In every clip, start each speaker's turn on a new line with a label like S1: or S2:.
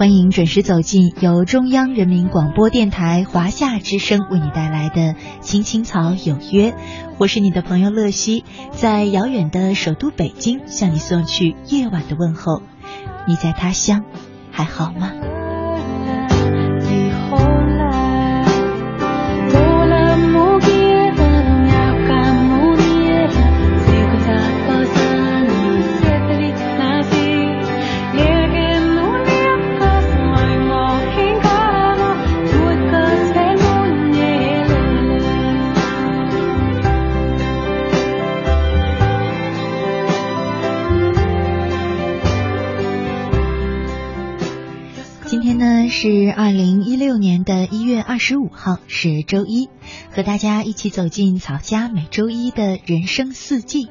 S1: 欢迎准时走进由中央人民广播电台华夏之声为你带来的《青青草有约》，我是你的朋友乐西，在遥远的首都北京向你送去夜晚的问候。你在他乡还好吗？是二零一六年的一月二十五号，是周一，和大家一起走进草家每周一的人生四季。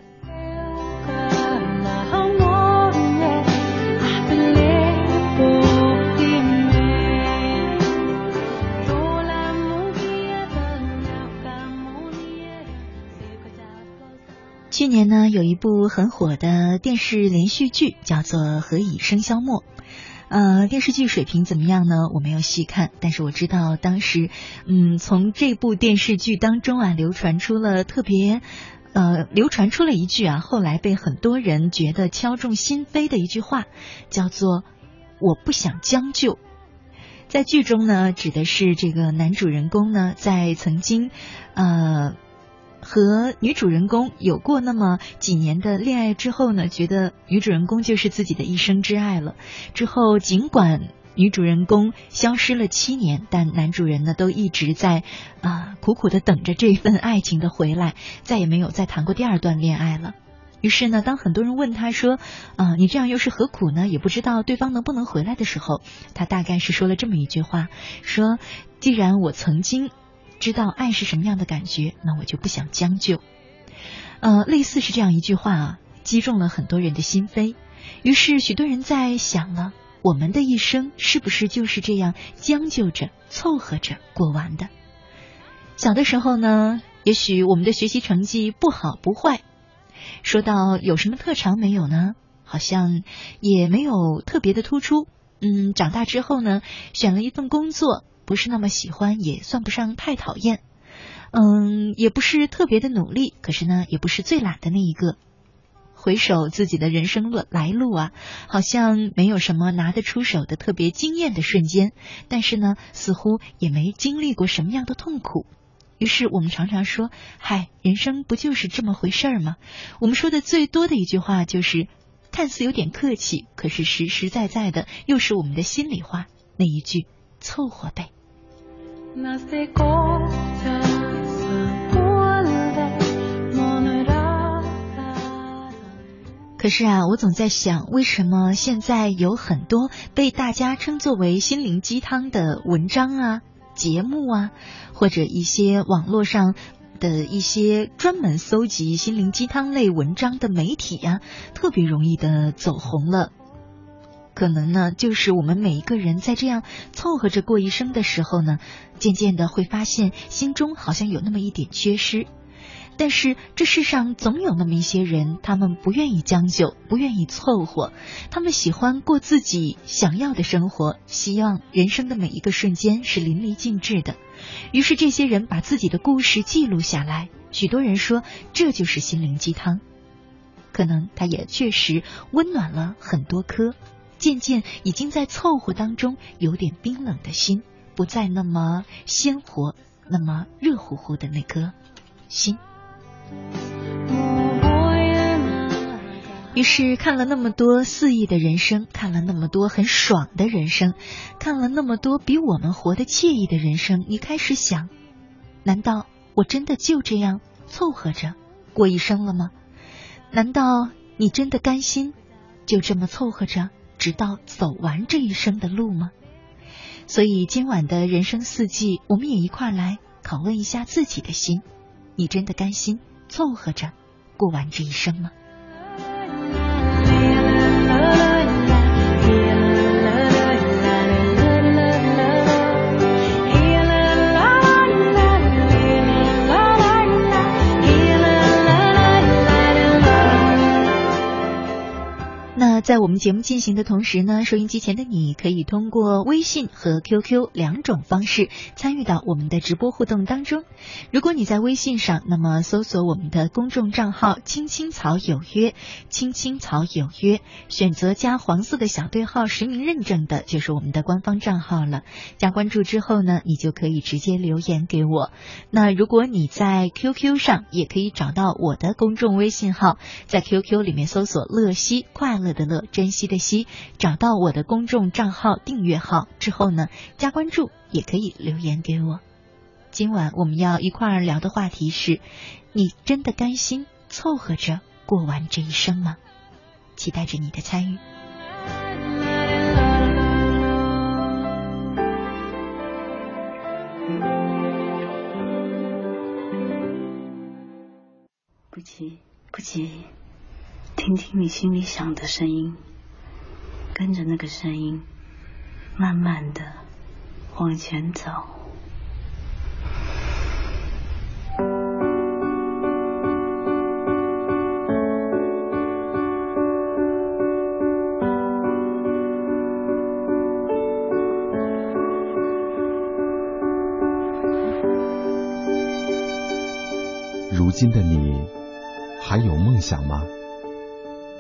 S1: 去年呢，有一部很火的电视连续剧，叫做《何以笙箫默》。呃，电视剧水平怎么样呢？我没有细看，但是我知道当时，嗯，从这部电视剧当中啊，流传出了特别，呃，流传出了一句啊，后来被很多人觉得敲中心扉的一句话，叫做“我不想将就”。在剧中呢，指的是这个男主人公呢，在曾经，呃。和女主人公有过那么几年的恋爱之后呢，觉得女主人公就是自己的一生之爱了。之后尽管女主人公消失了七年，但男主人呢都一直在啊苦苦的等着这份爱情的回来，再也没有再谈过第二段恋爱了。于是呢，当很多人问他说：“啊，你这样又是何苦呢？也不知道对方能不能回来的时候，他大概是说了这么一句话：说既然我曾经。”知道爱是什么样的感觉，那我就不想将就。呃，类似是这样一句话啊，击中了很多人的心扉。于是，许多人在想了：我们的一生是不是就是这样将就着、凑合着过完的？小的时候呢，也许我们的学习成绩不好不坏。说到有什么特长没有呢？好像也没有特别的突出。嗯，长大之后呢，选了一份工作。不是那么喜欢，也算不上太讨厌，嗯，也不是特别的努力，可是呢，也不是最懒的那一个。回首自己的人生路来路啊，好像没有什么拿得出手的特别惊艳的瞬间，但是呢，似乎也没经历过什么样的痛苦。于是我们常常说：“嗨，人生不就是这么回事儿吗？”我们说的最多的一句话就是，看似有点客气，可是实实在在的又是我们的心里话，那一句“凑合呗”。可是啊，我总在想，为什么现在有很多被大家称作为心灵鸡汤的文章啊、节目啊，或者一些网络上的一些专门搜集心灵鸡汤类文章的媒体呀，特别容易的走红了？可能呢，就是我们每一个人在这样凑合着过一生的时候呢，渐渐的会发现心中好像有那么一点缺失。但是这世上总有那么一些人，他们不愿意将就，不愿意凑合，他们喜欢过自己想要的生活，希望人生的每一个瞬间是淋漓尽致的。于是这些人把自己的故事记录下来，许多人说这就是心灵鸡汤，可能他也确实温暖了很多颗。渐渐已经在凑合当中有点冰冷的心，不再那么鲜活，那么热乎乎的那颗心。于是看了那么多肆意的人生，看了那么多很爽的人生，看了那么多比我们活得惬意的人生，你开始想：难道我真的就这样凑合着过一生了吗？难道你真的甘心就这么凑合着？直到走完这一生的路吗？所以今晚的人生四季，我们也一块来拷问一下自己的心：你真的甘心凑合着过完这一生吗？在我们节目进行的同时呢，收音机前的你可以通过微信和 QQ 两种方式参与到我们的直播互动当中。如果你在微信上，那么搜索我们的公众账号“青青草有约”，“青青草有约”，选择加黄色的小对号实名认证的，就是我们的官方账号了。加关注之后呢，你就可以直接留言给我。那如果你在 QQ 上，也可以找到我的公众微信号，在 QQ 里面搜索“乐西”，快乐的。乐珍惜的惜，找到我的公众账号订阅号之后呢，加关注也可以留言给我。今晚我们要一块儿聊的话题是：你真的甘心凑合着过完这一生吗？期待着你的参与。
S2: 不急，不急。听听你心里想的声音，跟着那个声音，慢慢的往前走。
S3: 如今的你，还有梦想吗？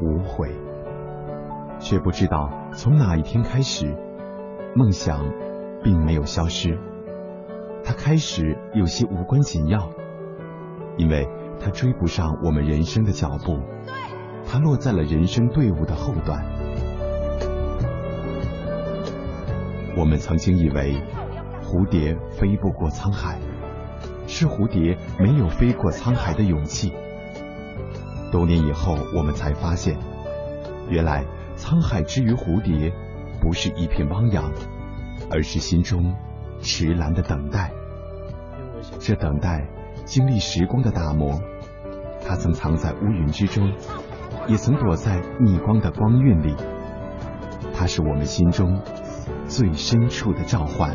S3: 无悔，却不知道从哪一天开始，梦想并没有消失，它开始有些无关紧要，因为它追不上我们人生的脚步，它落在了人生队伍的后段。我们曾经以为蝴蝶飞不过沧海，是蝴蝶没有飞过沧海的勇气。多年以后，我们才发现，原来沧海之于蝴蝶，不是一片汪洋，而是心中迟来的等待。这等待经历时光的打磨，它曾藏在乌云之中，也曾躲在逆光的光晕里。它是我们心中最深处的召唤。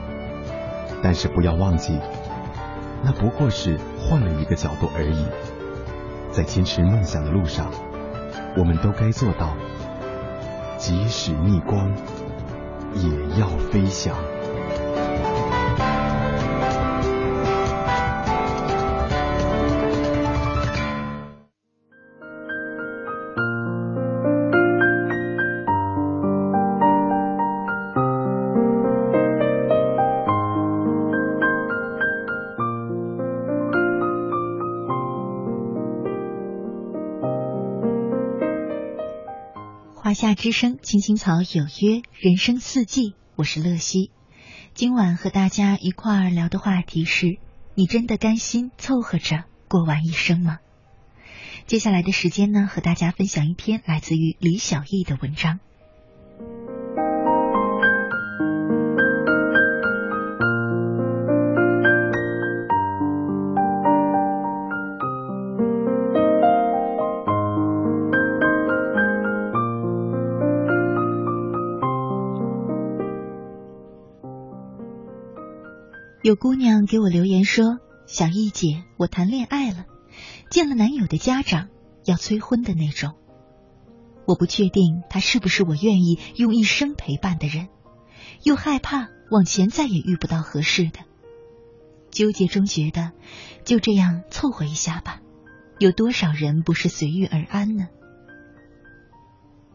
S3: 但是不要忘记，那不过是换了一个角度而已。在坚持梦想的路上，我们都该做到，即使逆光，也要飞翔。
S1: 华夏之声，青青草有约，人生四季，我是乐西。今晚和大家一块儿聊的话题是：你真的甘心凑合着过完一生吗？接下来的时间呢，和大家分享一篇来自于李小艺的文章。有姑娘给我留言说：“小易姐，我谈恋爱了，见了男友的家长，要催婚的那种。我不确定他是不是我愿意用一生陪伴的人，又害怕往前再也遇不到合适的。纠结中觉得就这样凑合一下吧。有多少人不是随遇而安呢？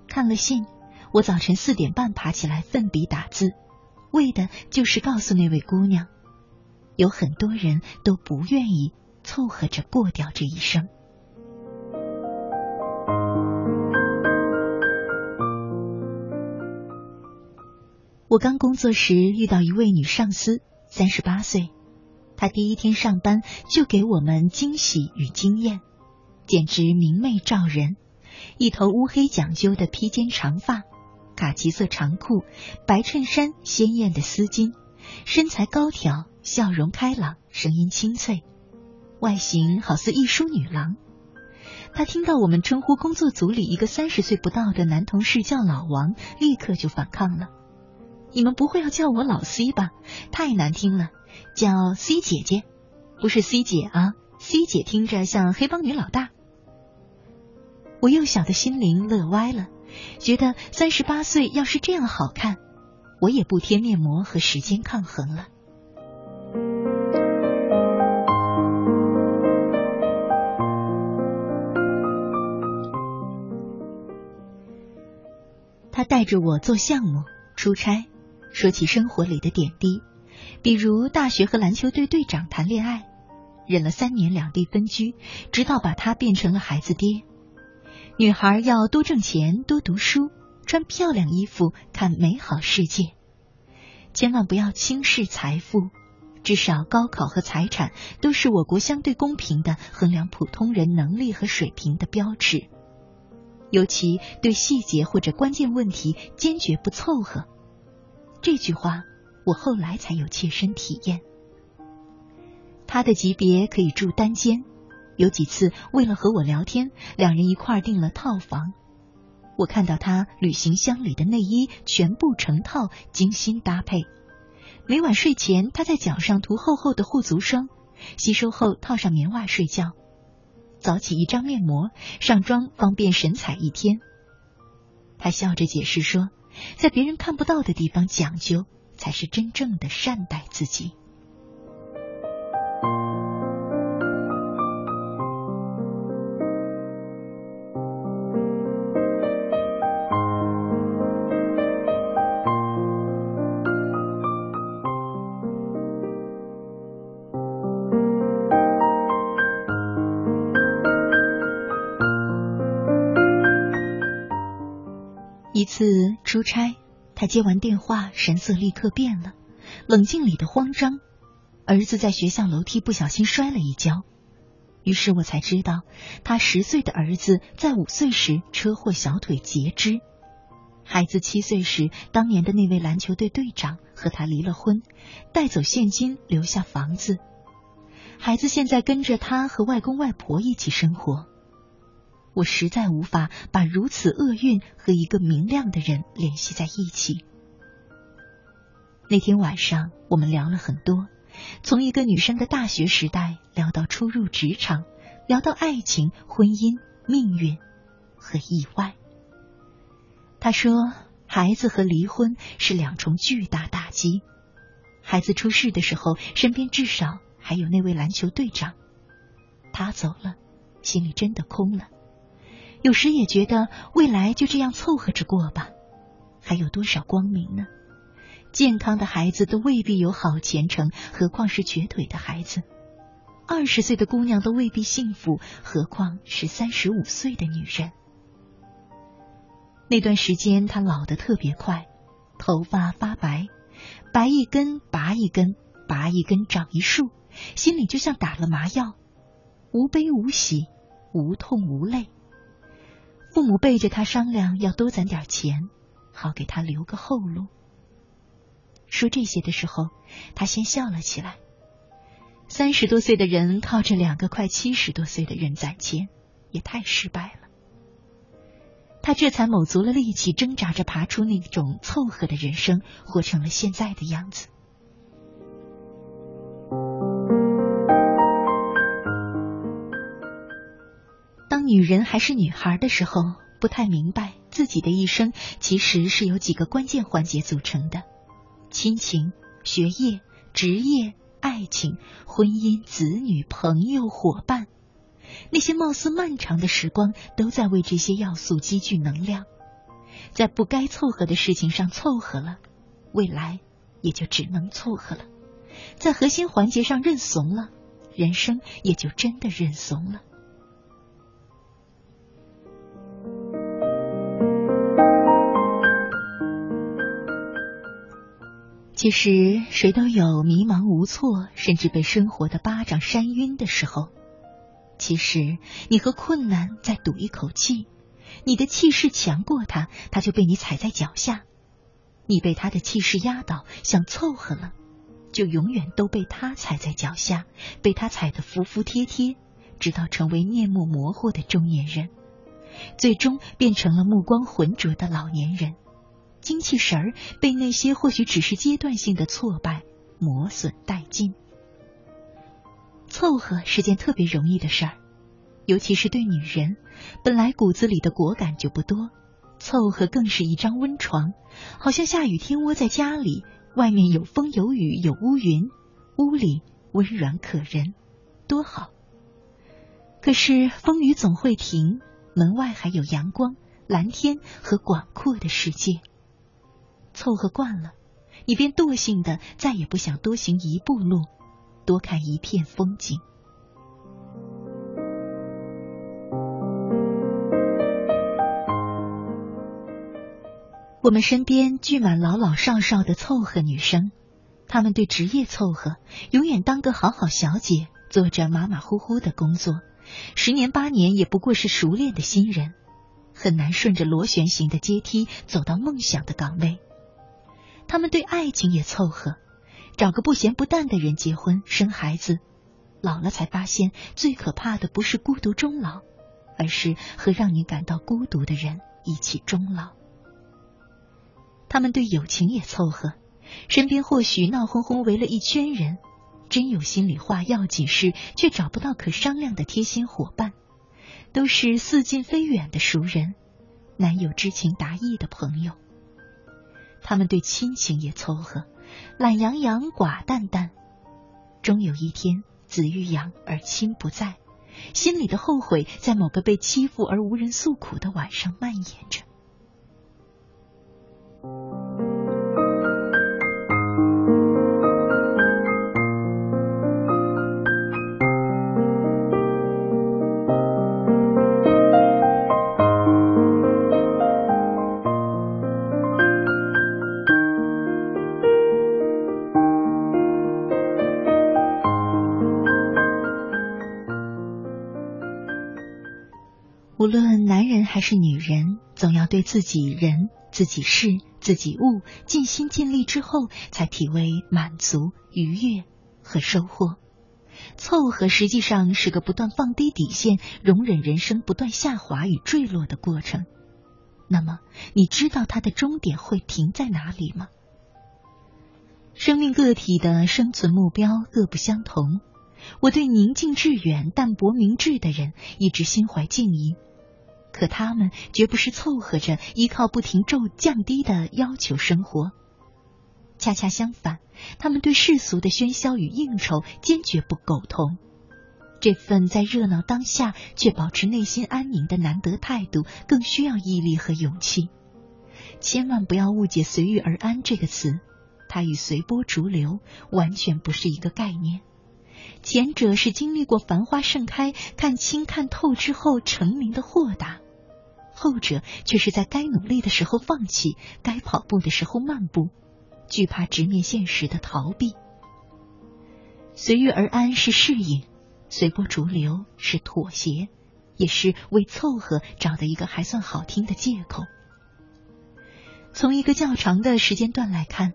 S1: 看了信，我早晨四点半爬起来奋笔打字，为的就是告诉那位姑娘，有很多人都不愿意凑合着过掉这一生。我刚工作时遇到一位女上司，三十八岁，她第一天上班就给我们惊喜与惊艳。简直明媚照人，一头乌黑讲究的披肩长发，卡其色长裤，白衬衫，鲜艳的丝巾，身材高挑，笑容开朗，声音清脆，外形好似一淑女郎。他听到我们称呼工作组里一个三十岁不到的男同事叫老王，立刻就反抗了：“你们不会要叫我老 C 吧？太难听了，叫 C 姐姐，不是 C 姐啊，C 姐听着像黑帮女老大。”我幼小的心灵乐歪了，觉得三十八岁要是这样好看，我也不贴面膜和时间抗衡了。他带着我做项目、出差，说起生活里的点滴，比如大学和篮球队队长谈恋爱，忍了三年两地分居，直到把他变成了孩子爹。女孩要多挣钱，多读书，穿漂亮衣服，看美好世界。千万不要轻视财富，至少高考和财产都是我国相对公平的衡量普通人能力和水平的标尺。尤其对细节或者关键问题坚决不凑合。这句话我后来才有切身体验。他的级别可以住单间。有几次，为了和我聊天，两人一块儿订了套房。我看到他旅行箱里的内衣全部成套，精心搭配。每晚睡前，他在脚上涂厚厚的护足霜，吸收后套上棉袜睡觉。早起一张面膜，上妆方便神采一天。他笑着解释说，在别人看不到的地方讲究，才是真正的善待自己。次出差，他接完电话，神色立刻变了，冷静里的慌张。儿子在学校楼梯不小心摔了一跤，于是我才知道，他十岁的儿子在五岁时车祸小腿截肢。孩子七岁时，当年的那位篮球队队长和他离了婚，带走现金，留下房子。孩子现在跟着他和外公外婆一起生活。我实在无法把如此厄运和一个明亮的人联系在一起。那天晚上，我们聊了很多，从一个女生的大学时代聊到初入职场，聊到爱情、婚姻、命运和意外。他说，孩子和离婚是两重巨大打击。孩子出事的时候，身边至少还有那位篮球队长。他走了，心里真的空了。有时也觉得未来就这样凑合着过吧，还有多少光明呢？健康的孩子都未必有好前程，何况是瘸腿的孩子？二十岁的姑娘都未必幸福，何况是三十五岁的女人？那段时间她老得特别快，头发发白，白一根拔一根，拔一根长一束，心里就像打了麻药，无悲无喜，无痛无泪。父母背着他商量要多攒点钱，好给他留个后路。说这些的时候，他先笑了起来。三十多岁的人靠着两个快七十多岁的人攒钱，也太失败了。他这才卯足了力气，挣扎着爬出那种凑合的人生，活成了现在的样子。女人还是女孩的时候，不太明白自己的一生其实是由几个关键环节组成的：亲情、学业、职业、爱情、婚姻、子女、朋友、伙伴，那些貌似漫长的时光，都在为这些要素积聚能量。在不该凑合的事情上凑合了，未来也就只能凑合了；在核心环节上认怂了，人生也就真的认怂了。其实，谁都有迷茫无措，甚至被生活的巴掌扇晕的时候。其实，你和困难在赌一口气，你的气势强过他，他就被你踩在脚下；你被他的气势压倒，想凑合了，就永远都被他踩在脚下，被他踩得服服帖帖，直到成为面目模糊的中年人，最终变成了目光浑浊的老年人。精气神儿被那些或许只是阶段性的挫败磨损殆尽。凑合是件特别容易的事儿，尤其是对女人，本来骨子里的果敢就不多，凑合更是一张温床，好像下雨天窝在家里，外面有风有雨有乌云，屋里温软可人，多好。可是风雨总会停，门外还有阳光、蓝天和广阔的世界。凑合惯了，你便惰性的再也不想多行一步路，多看一片风景。我们身边聚满老老少少的凑合女生，她们对职业凑合，永远当个好好小姐，做着马马虎虎的工作，十年八年也不过是熟练的新人，很难顺着螺旋形的阶梯走到梦想的岗位。他们对爱情也凑合，找个不咸不淡的人结婚生孩子，老了才发现最可怕的不是孤独终老，而是和让你感到孤独的人一起终老。他们对友情也凑合，身边或许闹哄哄围了一圈人，真有心里话要紧事却找不到可商量的贴心伙伴，都是似近非远的熟人，难有知情达意的朋友。他们对亲情也凑合，懒洋洋，寡淡淡。终有一天，子欲养而亲不在，心里的后悔在某个被欺负而无人诉苦的晚上蔓延着。人还是女人，总要对自己人、自己事、自己物尽心尽力之后，才体味满足、愉悦和收获。凑合实际上是个不断放低底线、容忍人生不断下滑与坠落的过程。那么，你知道它的终点会停在哪里吗？生命个体的生存目标各不相同。我对宁静致远、淡泊明志的人一直心怀敬意。可他们绝不是凑合着依靠不停骤降低的要求生活，恰恰相反，他们对世俗的喧嚣与应酬坚决不苟同。这份在热闹当下却保持内心安宁的难得态度，更需要毅力和勇气。千万不要误解“随遇而安”这个词，它与随波逐流完全不是一个概念。前者是经历过繁花盛开、看清看透之后成名的豁达。后者却是在该努力的时候放弃，该跑步的时候漫步，惧怕直面现实的逃避。随遇而安是适应，随波逐流是妥协，也是为凑合找的一个还算好听的借口。从一个较长的时间段来看，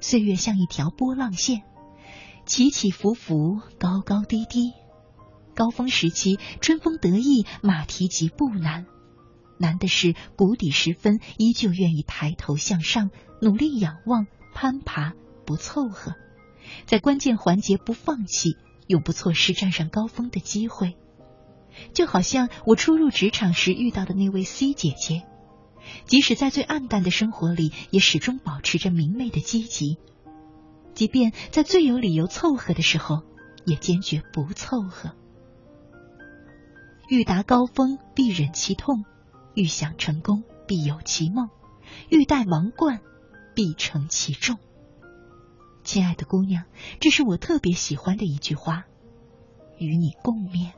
S1: 岁月像一条波浪线，起起伏伏，高高低低。高峰时期，春风得意，马蹄疾步难。难的是，谷底时分，依旧愿意抬头向上，努力仰望，攀爬，不凑合，在关键环节不放弃，永不错失站上高峰的机会。就好像我初入职场时遇到的那位 C 姐姐，即使在最暗淡的生活里，也始终保持着明媚的积极。即便在最有理由凑合的时候，也坚决不凑合。欲达高峰，必忍其痛；欲想成功，必有其梦；欲戴王冠，必承其重。亲爱的姑娘，这是我特别喜欢的一句话，与你共勉。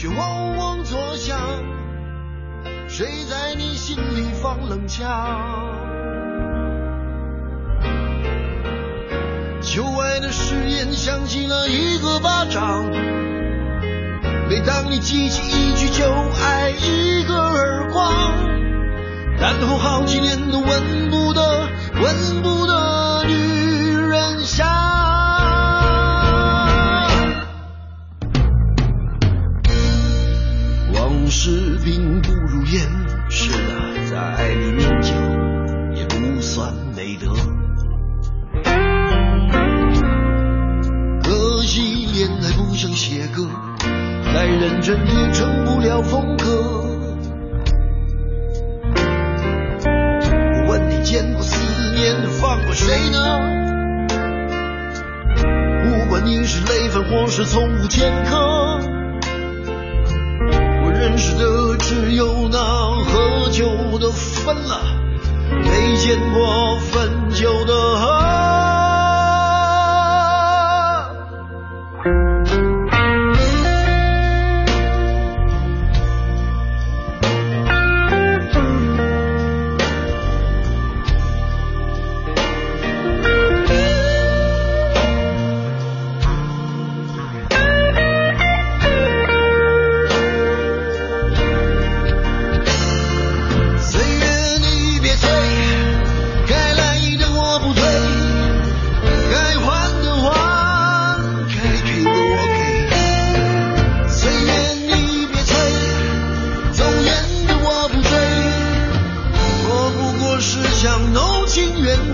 S4: 却嗡嗡作响。谁在你心里放冷枪？旧爱的誓言响起了一个巴掌，每当你记起一句就挨一个耳光，然后好几年都闻不得。闻不得往事并不如烟。是的，在爱里念旧也不算美德。可惜恋爱不像写歌，再认真也成不了风格。我问你见过思念？放过谁呢？不管你是累犯或是从无前科，我认识的只有那喝酒的分了，没见过分酒的。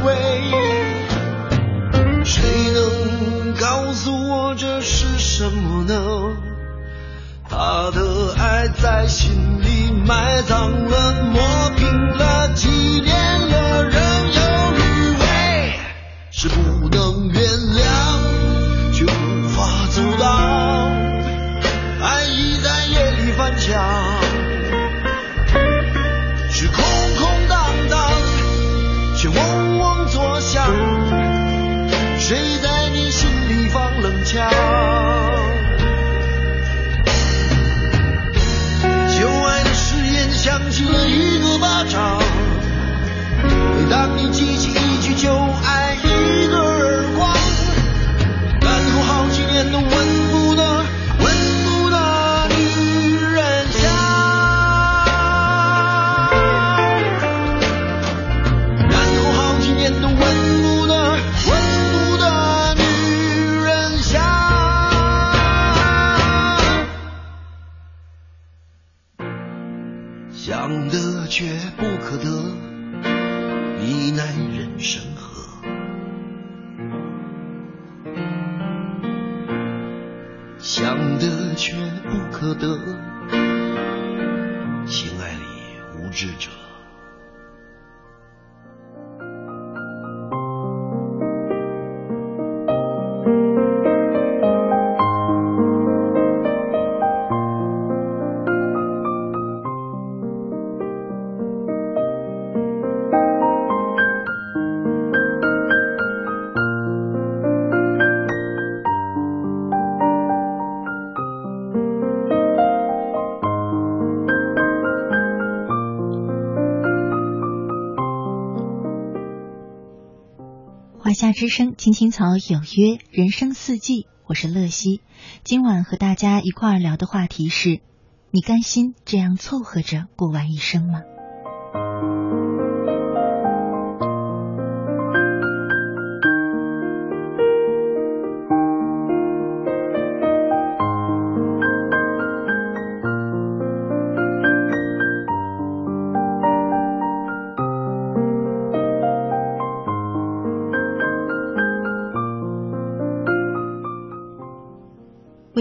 S4: 喂，谁能告诉我这是什么呢？他的爱在心里埋葬了，
S1: 抹
S4: 平了，纪念了，仍有余味。是不？
S1: 之声，青青草有约，人生四季，我是乐西。今晚和大家一块儿聊的话题是：你甘心这样凑合着过完一生吗？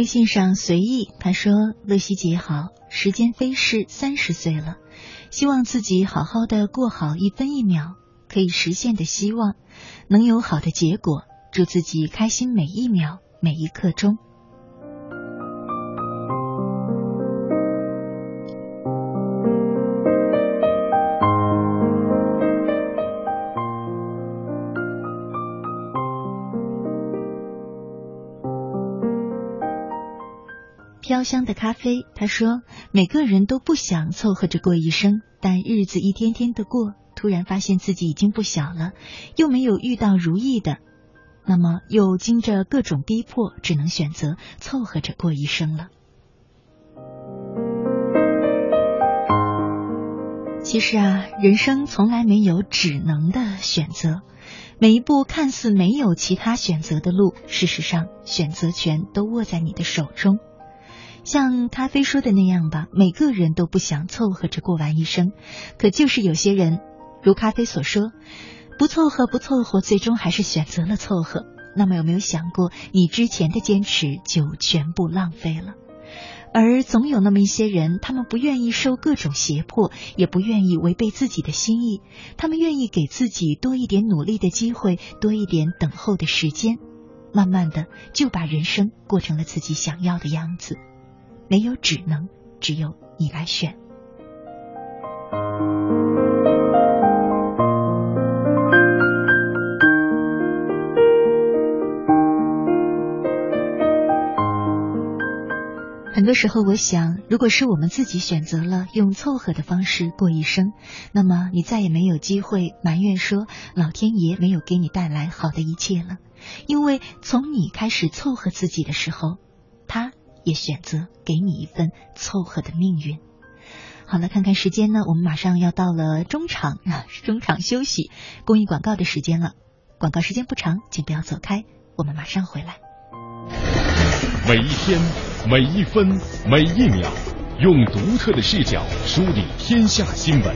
S1: 微信上随意他说：“乐西姐好，时间飞逝，三十岁了，希望自己好好的过好一分一秒，可以实现的希望，能有好的结果，祝自己开心每一秒每一刻钟。”飘香的咖啡，他说：“每个人都不想凑合着过一生，但日子一天天的过，突然发现自己已经不小了，又没有遇到如意的，那么又经着各种逼迫，只能选择凑合着过一生了。”其实啊，人生从来没有只能的选择，每一步看似没有其他选择的路，事实上选择权都握在你的手中。像咖啡说的那样吧，每个人都不想凑合着过完一生，可就是有些人，如咖啡所说，不凑合不凑合，最终还是选择了凑合。那么有没有想过，你之前的坚持就全部浪费了？而总有那么一些人，他们不愿意受各种胁迫，也不愿意违背自己的心意，他们愿意给自己多一点努力的机会，多一点等候的时间，慢慢的就把人生过成了自己想要的样子。没有只能，只有你来选。很多时候，我想，如果是我们自己选择了用凑合的方式过一生，那么你再也没有机会埋怨说老天爷没有给你带来好的一切了，因为从你开始凑合自己的时候，也选择给你一份凑合的命运。好了，看看时间呢，我们马上要到了中场啊，中场休息公益广告的时间了。广告时间不长，请不要走开，我们马上回来。
S5: 每一天，每一分，每一秒，用独特的视角梳理天下新闻，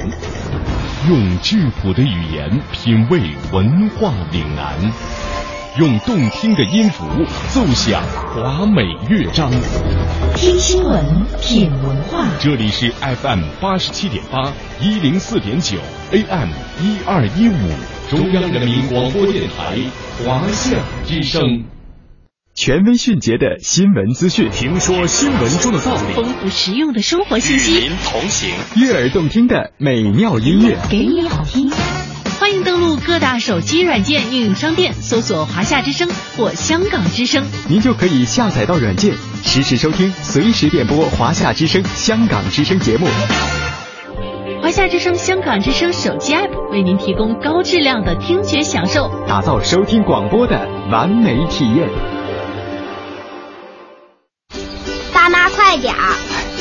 S5: 用质朴的语言品味文化岭南。用动听的音符奏响华美乐章，
S1: 听新闻，品文化。
S5: 这里是 FM 八十七点八，一零四点九，AM 一二一五，中央人民广播电台华夏之声。
S3: 权威迅捷的新闻资讯，
S5: 听说新闻中的道理，
S1: 丰富实用的生活信息，
S5: 与您同行，
S3: 悦耳动听的美妙音乐，
S1: 给你好听。
S6: 各大手机软件应用商店，搜索“华夏之声”或“香港之声”，
S3: 您就可以下载到软件，实时收听，随时点播“华夏之声”、“香港之声”节目。
S6: 华夏之声、香港之声手机 App 为您提供高质量的听觉享受，
S3: 打造收听广播的完美体验。
S7: 爸妈，快点儿！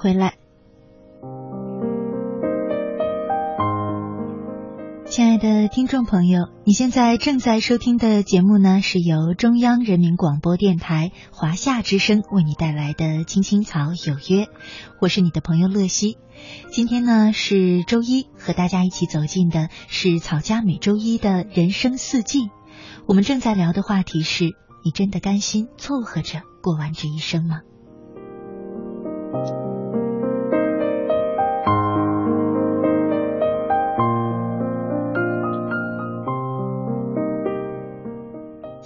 S1: 回来，亲爱的听众朋友，你现在正在收听的节目呢，是由中央人民广播电台华夏之声为你带来的《青青草有约》，我是你的朋友乐西。今天呢是周一，和大家一起走进的是草家每周一的人生四季。我们正在聊的话题是：你真的甘心凑合着过完这一生吗？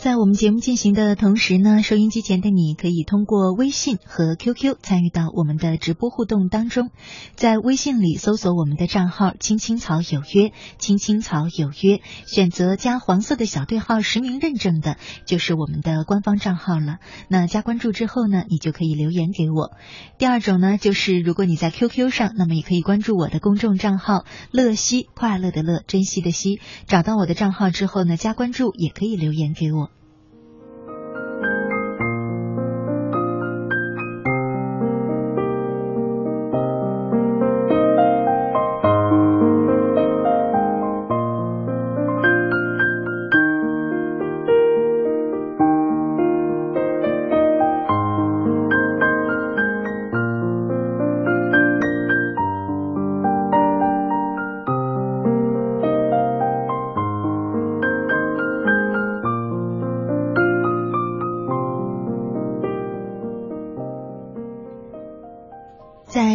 S1: 在我们节目进行的同时呢，收音机前的你可以通过微信和 QQ 参与到我们的直播互动当中。在微信里搜索我们的账号“青青草有约”，“青青草有约”，选择加黄色的小对号实名认证的，就是我们的官方账号了。那加关注之后呢，你就可以留言给我。第二种呢，就是如果你在 QQ 上，那么也可以关注我的公众账号“乐西快乐的乐珍惜的惜”，找到我的账号之后呢，加关注也可以留言给我。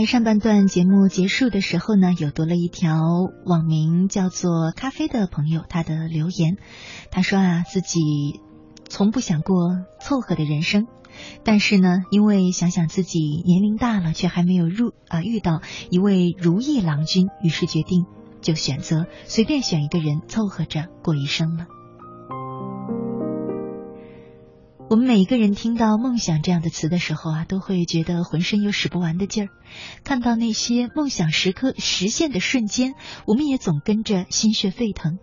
S1: 上半段节目结束的时候呢，有读了一条网名叫做“咖啡”的朋友他的留言。他说啊，自己从不想过凑合的人生，但是呢，因为想想自己年龄大了，却还没有入啊遇到一位如意郎君，于是决定就选择随便选一个人凑合着过一生了。我们每一个人听到“梦想”这样的词的时候啊，都会觉得浑身有使不完的劲儿。看到那些梦想时刻实现的瞬间，我们也总跟着心血沸腾。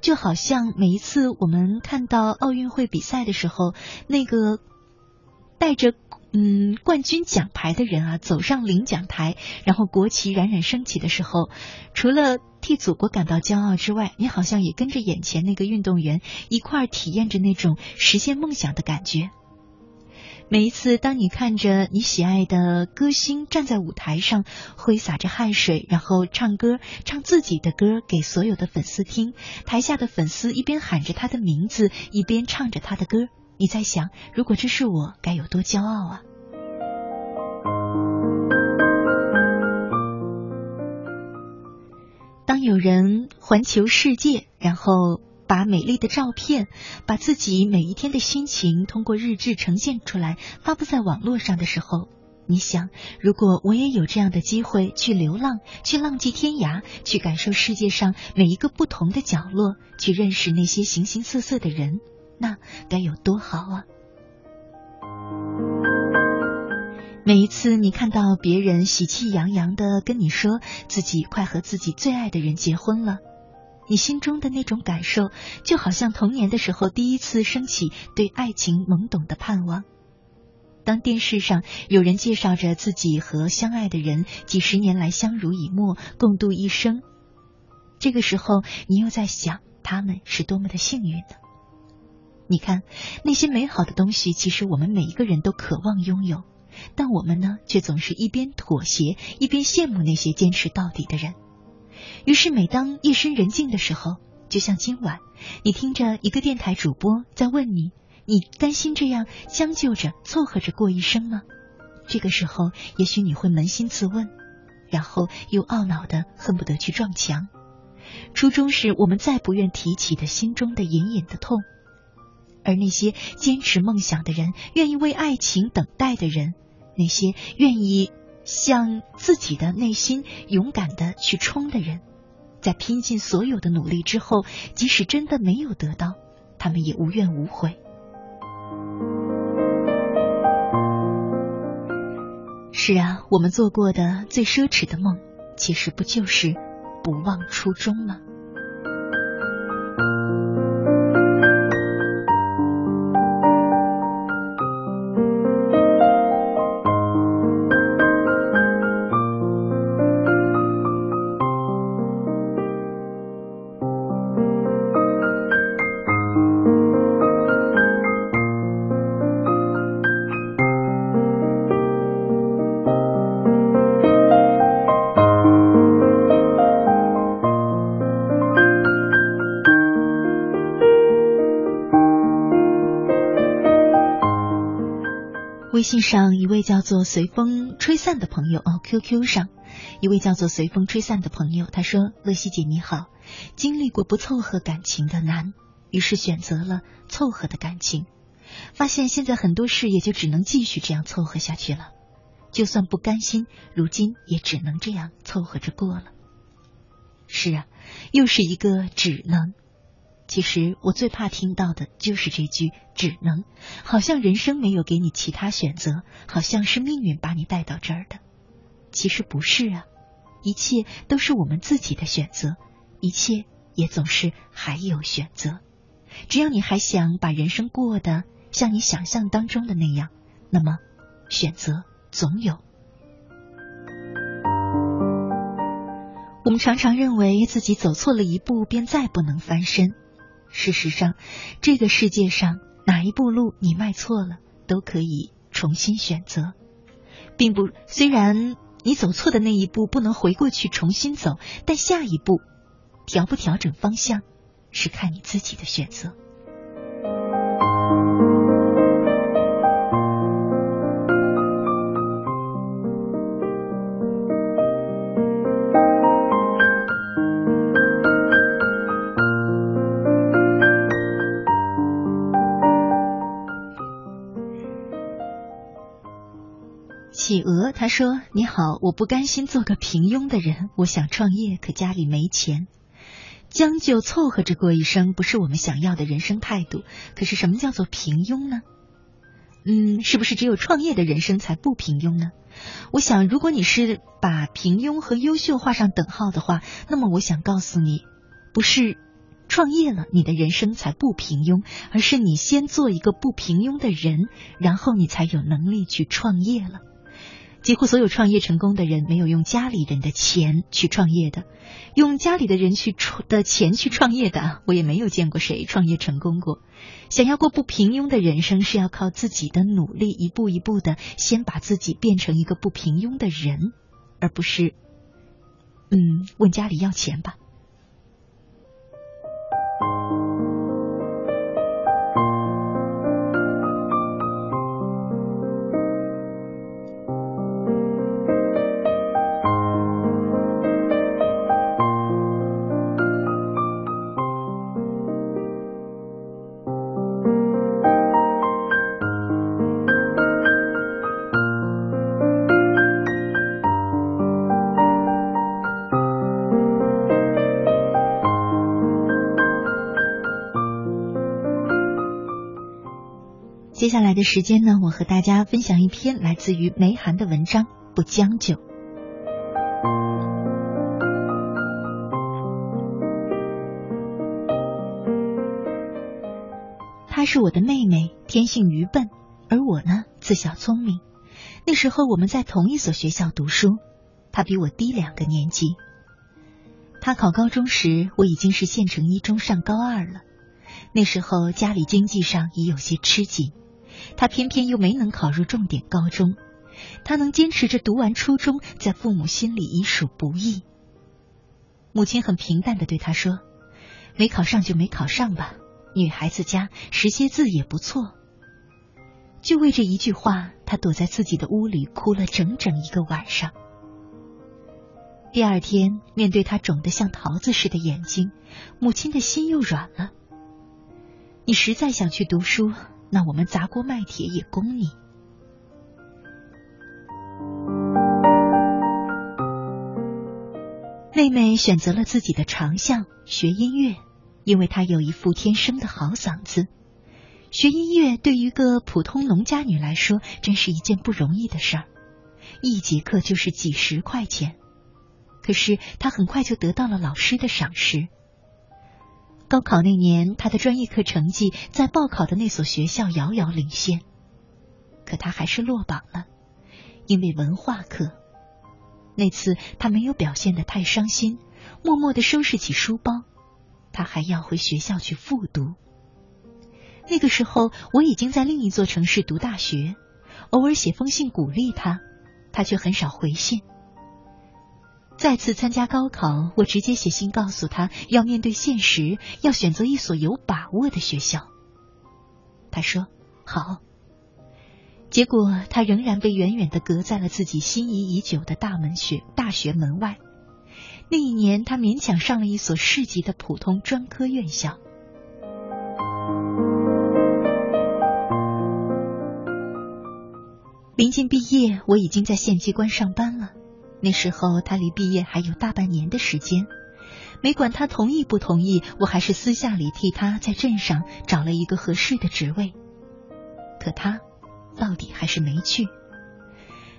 S1: 就好像每一次我们看到奥运会比赛的时候，那个带着嗯冠军奖牌的人啊走上领奖台，然后国旗冉冉升起的时候，除了替祖国感到骄傲之外，你好像也跟着眼前那个运动员一块儿体验着那种实现梦想的感觉。每一次，当你看着你喜爱的歌星站在舞台上挥洒着汗水，然后唱歌，唱自己的歌给所有的粉丝听，台下的粉丝一边喊着他的名字，一边唱着他的歌，你在想，如果这是我，该有多骄傲啊！当有人环球世界，然后。把美丽的照片，把自己每一天的心情通过日志呈现出来，发布在网络上的时候，你想，如果我也有这样的机会去流浪，去浪迹天涯，去感受世界上每一个不同的角落，去认识那些形形色色的人，那该有多好啊！每一次你看到别人喜气洋洋的跟你说自己快和自己最爱的人结婚了。你心中的那种感受，就好像童年的时候第一次升起对爱情懵懂的盼望。当电视上有人介绍着自己和相爱的人几十年来相濡以沫、共度一生，这个时候你又在想他们是多么的幸运呢？你看那些美好的东西，其实我们每一个人都渴望拥有，但我们呢，却总是一边妥协，一边羡慕那些坚持到底的人。于是，每当夜深人静的时候，就像今晚，你听着一个电台主播在问你：“你甘心这样将就着、凑合着过一生吗？”这个时候，也许你会扪心自问，然后又懊恼的恨不得去撞墙。初衷是我们再不愿提起的心中的隐隐的痛，而那些坚持梦想的人，愿意为爱情等待的人，那些愿意。向自己的内心勇敢的去冲的人，在拼尽所有的努力之后，即使真的没有得到，他们也无怨无悔。是啊，我们做过的最奢侈的梦，其实不就是不忘初衷吗？信上一位叫做随风吹散的朋友哦，QQ 上一位叫做随风吹散的朋友，他说：“乐西姐你好，经历过不凑合感情的难，于是选择了凑合的感情，发现现在很多事也就只能继续这样凑合下去了，就算不甘心，如今也只能这样凑合着过了。是啊，又是一个只能。”其实我最怕听到的就是这句“只能”，好像人生没有给你其他选择，好像是命运把你带到这儿的。其实不是啊，一切都是我们自己的选择，一切也总是还有选择。只要你还想把人生过得像你想象当中的那样，那么选择总有。我们常常认为自己走错了一步，便再不能翻身。事实上，这个世界上哪一步路你迈错了，都可以重新选择，并不。虽然你走错的那一步不能回过去重新走，但下一步调不调整方向，是看你自己的选择。他说：“你好，我不甘心做个平庸的人，我想创业，可家里没钱。将就凑合着过一生，不是我们想要的人生态度。可是什么叫做平庸呢？嗯，是不是只有创业的人生才不平庸呢？我想，如果你是把平庸和优秀画上等号的话，那么我想告诉你，不是。”创业了，你的人生才不平庸，而是你先做一个不平庸的人，然后你才有能力去创业了。几乎所有创业成功的人，没有用家里人的钱去创业的，用家里的人去创的钱去创业的，我也没有见过谁创业成功过。想要过不平庸的人生，是要靠自己的努力，一步一步的先把自己变成一个不平庸的人，而不是，嗯，问家里要钱吧。接下来的时间呢，我和大家分享一篇来自于梅寒的文章《不将就》。她是我的妹妹，天性愚笨，而我呢，自小聪明。那时候我们在同一所学校读书，她比我低两个年级。她考高中时，我已经是县城一中上高二了。那时候家里经济上已有些吃紧。他偏偏又没能考入重点高中，他能坚持着读完初中，在父母心里已属不易。母亲很平淡的对他说：“没考上就没考上吧，女孩子家识些字也不错。”就为这一句话，他躲在自己的屋里哭了整整一个晚上。第二天，面对他肿得像桃子似的眼睛，母亲的心又软了。你实在想去读书？那我们砸锅卖铁也供你。妹妹选择了自己的长项，学音乐，因为她有一副天生的好嗓子。学音乐对于一个普通农家女来说，真是一件不容易的事儿，一节课就是几十块钱。可是她很快就得到了老师的赏识。高考那年，他的专业课成绩在报考的那所学校遥遥领先，可他还是落榜了，因为文化课。那次他没有表现的太伤心，默默的收拾起书包，他还要回学校去复读。那个时候，我已经在另一座城市读大学，偶尔写封信鼓励他，他却很少回信。再次参加高考，我直接写信告诉他要面对现实，要选择一所有把握的学校。他说好。结果他仍然被远远的隔在了自己心仪已久的大门学大学门外。那一年，他勉强上了一所市级的普通专科院校。临近毕业，我已经在县机关上班了。那时候他离毕业还有大半年的时间，没管他同意不同意，我还是私下里替他在镇上找了一个合适的职位。可他到底还是没去。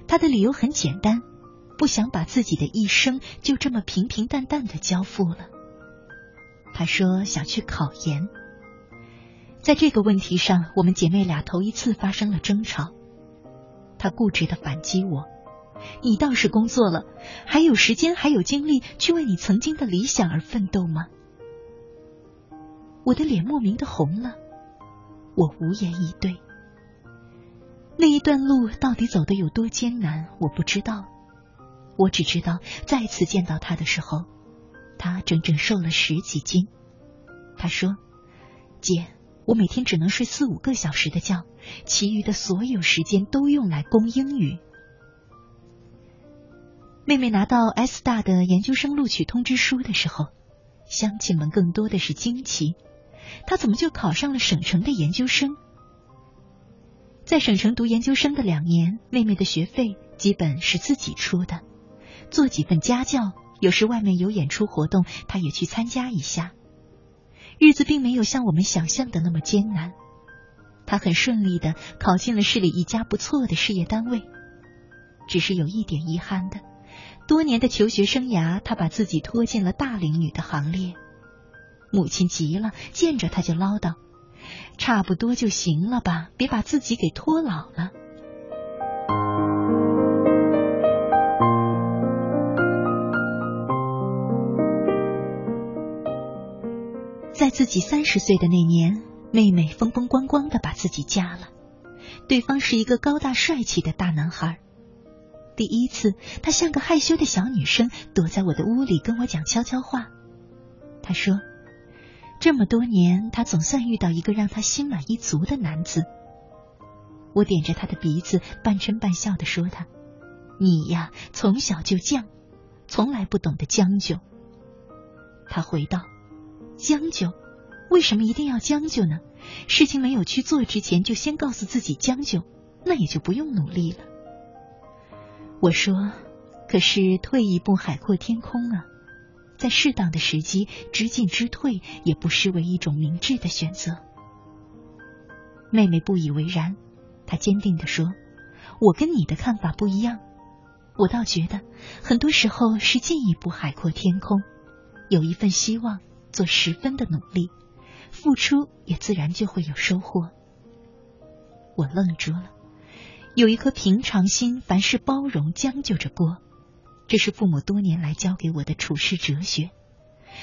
S1: 他的理由很简单，不想把自己的一生就这么平平淡淡的交付了。他说想去考研。在这个问题上，我们姐妹俩头一次发生了争吵。他固执的反击我。你倒是工作了，还有时间，还有精力去为你曾经的理想而奋斗吗？我的脸莫名的红了，我无言以对。那一段路到底走得有多艰难，我不知道。我只知道，再次见到他的时候，他整整瘦了十几斤。他说：“姐，我每天只能睡四五个小时的觉，其余的所有时间都用来攻英语。”妹妹拿到 S 大的研究生录取通知书的时候，乡亲们更多的是惊奇。她怎么就考上了省城的研究生？在省城读研究生的两年，妹妹的学费基本是自己出的，做几份家教，有时外面有演出活动，她也去参加一下。日子并没有像我们想象的那么艰难，他很顺利的考进了市里一家不错的事业单位。只是有一点遗憾的，多年的求学生涯，他把自己拖进了大龄女的行列。母亲急了，见着他就唠叨：“差不多就行了吧，别把自己给拖老了。”在自己三十岁的那年，妹妹风风光光的把自己嫁了，对方是一个高大帅气的大男孩。第一次，他像个害羞的小女生，躲在我的屋里跟我讲悄悄话。他说。这么多年，他总算遇到一个让他心满意足的男子。我点着他的鼻子，半嗔半笑的说：“他，你呀，从小就犟，从来不懂得将就。”他回道：“将就？为什么一定要将就呢？事情没有去做之前，就先告诉自己将就，那也就不用努力了。”我说：“可是退一步，海阔天空啊。”在适当的时机，知进知退也不失为一种明智的选择。妹妹不以为然，她坚定地说：“我跟你的看法不一样，我倒觉得很多时候是进一步海阔天空，有一份希望，做十分的努力，付出也自然就会有收获。”我愣住了，有一颗平常心，凡事包容，将就着过。这是父母多年来教给我的处世哲学，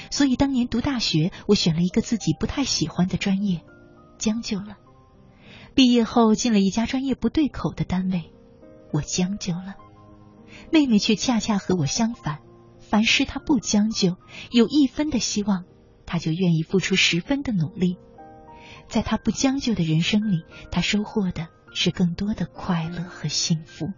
S1: 所以当年读大学，我选了一个自己不太喜欢的专业，将就了。毕业后进了一家专业不对口的单位，我将就了。妹妹却恰恰和我相反，凡事她不将就，有一分的希望，她就愿意付出十分的努力。在她不将就的人生里，她收获的是更多的快乐和幸福。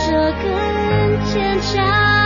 S8: 这更坚强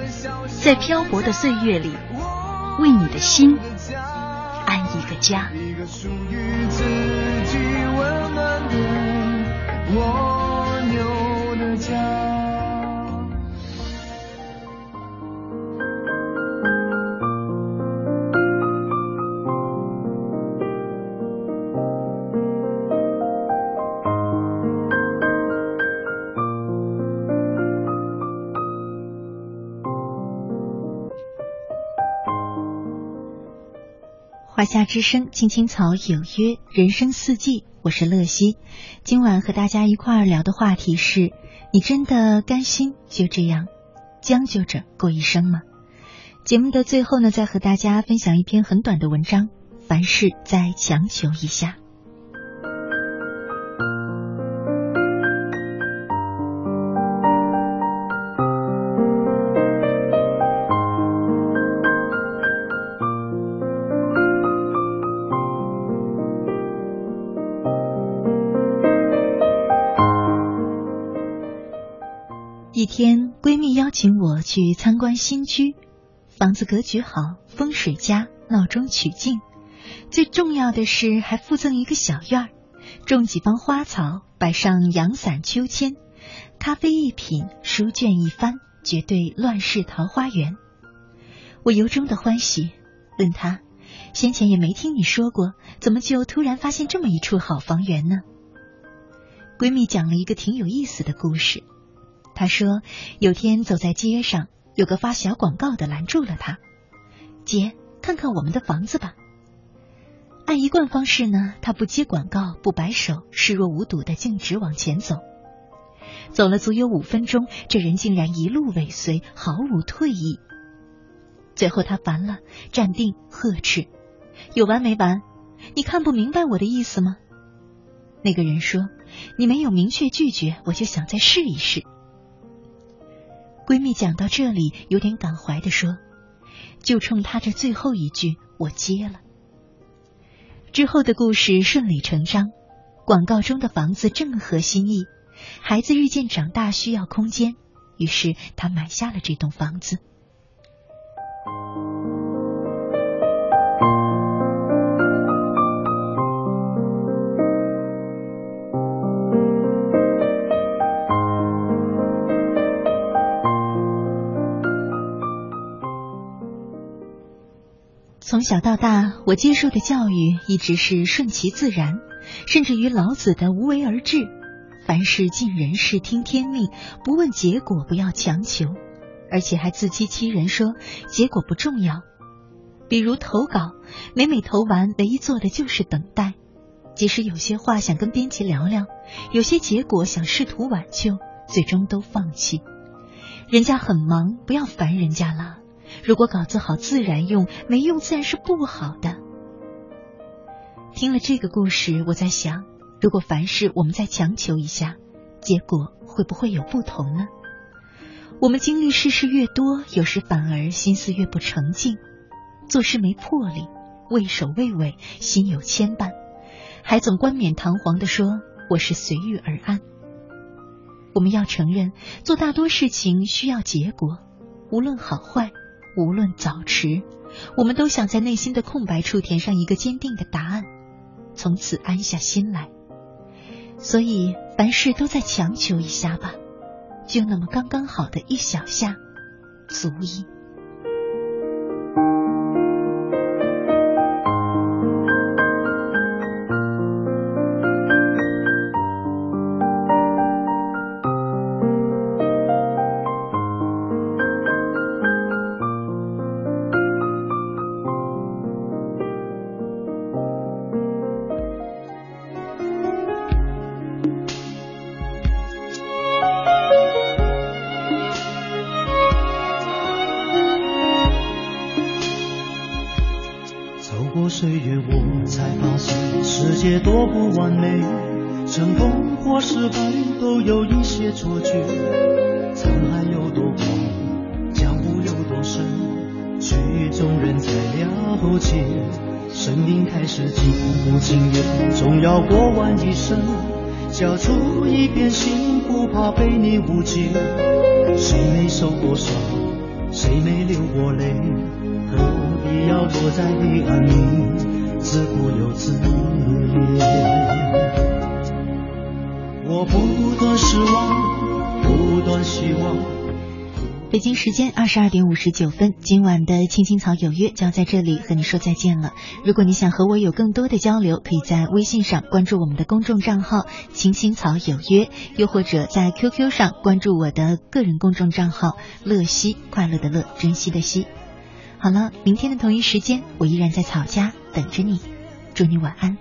S8: 在漂泊的岁月里，为你的心安一个家。
S4: 一个属于自己温暖的蜗
S1: 华夏之声，青青草有约，人生四季，我是乐西。今晚和大家一块儿聊的话题是：你真的甘心就这样将就着过一生吗？节目的最后呢，再和大家分享一篇很短的文章：凡事再强求一下。去参观新居，房子格局好，风水佳，闹中取静。最重要的是，还附赠一个小院儿，种几方花草，摆上阳伞秋千，咖啡一品，书卷一翻，绝对乱世桃花源。我由衷的欢喜，问她：先前也没听你说过，怎么就突然发现这么一处好房源呢？闺蜜讲了一个挺有意思的故事。他说，有天走在街上，有个发小广告的拦住了他：“姐，看看我们的房子吧。”按一贯方式呢，他不接广告，不摆手，视若无睹的径直往前走。走了足有五分钟，这人竟然一路尾随，毫无退意。最后他烦了，站定呵斥：“有完没完？你看不明白我的意思吗？”那个人说：“你没有明确拒绝，我就想再试一试。”闺蜜讲到这里，有点感怀的说：“就冲她这最后一句，我接了。”之后的故事顺理成章，广告中的房子正合心意，孩子日渐长大需要空间，于是她买下了这栋房子。从小到大，我接受的教育一直是顺其自然，甚至于老子的无为而治，凡事尽人事，听天命，不问结果，不要强求，而且还自欺欺人说结果不重要。比如投稿，每每投完，唯一做的就是等待，即使有些话想跟编辑聊聊，有些结果想试图挽救，最终都放弃。人家很忙，不要烦人家了。如果稿子好，自然用；没用，自然是不好的。听了这个故事，我在想，如果凡事我们再强求一下，结果会不会有不同呢？我们经历世事越多，有时反而心思越不澄净，做事没魄力，畏首畏尾，心有牵绊，还总冠冕堂皇的说我是随遇而安。我们要承认，做大多事情需要结果，无论好坏。无论早迟，我们都想在内心的空白处填上一个坚定的答案，从此安下心来。所以凡事都再强求一下吧，就那么刚刚好的一小下，足矣。十九分，今晚的青青草有约就要在这里和你说再见了。如果你想和我有更多的交流，可以在微信上关注我们的公众账号“青青草有约”，又或者在 QQ 上关注我的个人公众账号“乐西”，快乐的乐，珍惜的惜。好了，明天的同一时间，我依然在草家等着你。祝你晚安。